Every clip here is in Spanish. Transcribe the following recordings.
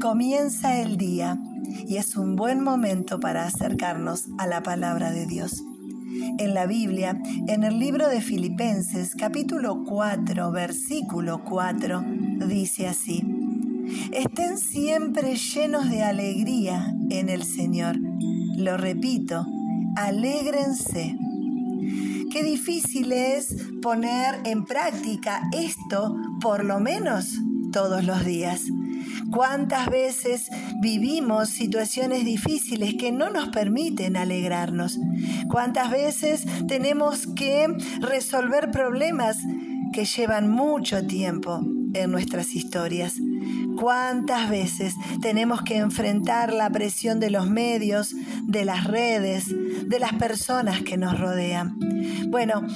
Comienza el día y es un buen momento para acercarnos a la palabra de Dios. En la Biblia, en el libro de Filipenses capítulo 4, versículo 4, dice así, Estén siempre llenos de alegría en el Señor. Lo repito, alégrense. Qué difícil es poner en práctica esto por lo menos todos los días. ¿Cuántas veces vivimos situaciones difíciles que no nos permiten alegrarnos? ¿Cuántas veces tenemos que resolver problemas que llevan mucho tiempo en nuestras historias? ¿Cuántas veces tenemos que enfrentar la presión de los medios, de las redes, de las personas que nos rodean? Bueno,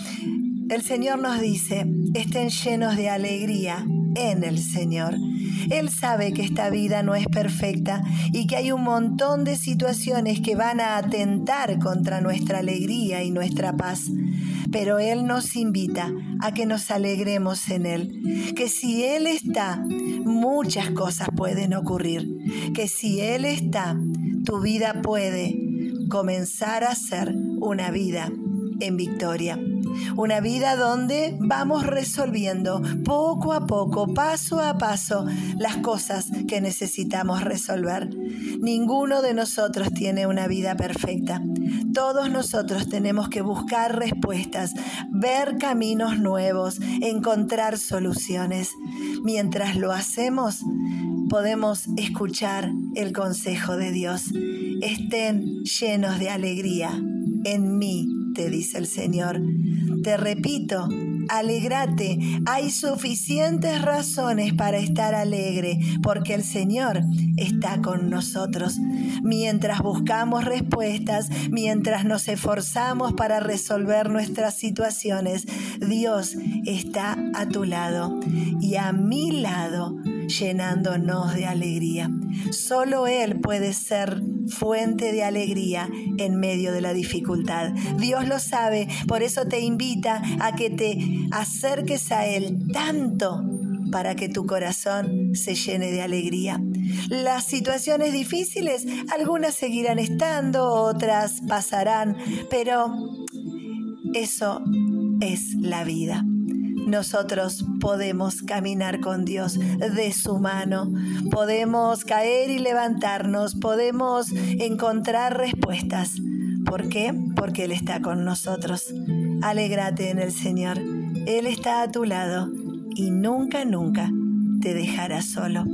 el Señor nos dice, estén llenos de alegría en el Señor. Él sabe que esta vida no es perfecta y que hay un montón de situaciones que van a atentar contra nuestra alegría y nuestra paz. Pero Él nos invita a que nos alegremos en Él, que si Él está, muchas cosas pueden ocurrir, que si Él está, tu vida puede comenzar a ser una vida en victoria. Una vida donde vamos resolviendo poco a poco, paso a paso, las cosas que necesitamos resolver. Ninguno de nosotros tiene una vida perfecta. Todos nosotros tenemos que buscar respuestas, ver caminos nuevos, encontrar soluciones. Mientras lo hacemos, podemos escuchar el consejo de Dios. Estén llenos de alegría en mí dice el Señor. Te repito, alegrate. Hay suficientes razones para estar alegre, porque el Señor está con nosotros. Mientras buscamos respuestas, mientras nos esforzamos para resolver nuestras situaciones, Dios está a tu lado y a mi lado llenándonos de alegría. Solo Él puede ser fuente de alegría en medio de la dificultad. Dios lo sabe, por eso te invita a que te acerques a Él tanto para que tu corazón se llene de alegría. Las situaciones difíciles, algunas seguirán estando, otras pasarán, pero eso es la vida nosotros podemos caminar con Dios de su mano, podemos caer y levantarnos, podemos encontrar respuestas. ¿Por qué? Porque Él está con nosotros. Alégrate en el Señor. Él está a tu lado y nunca, nunca te dejará solo.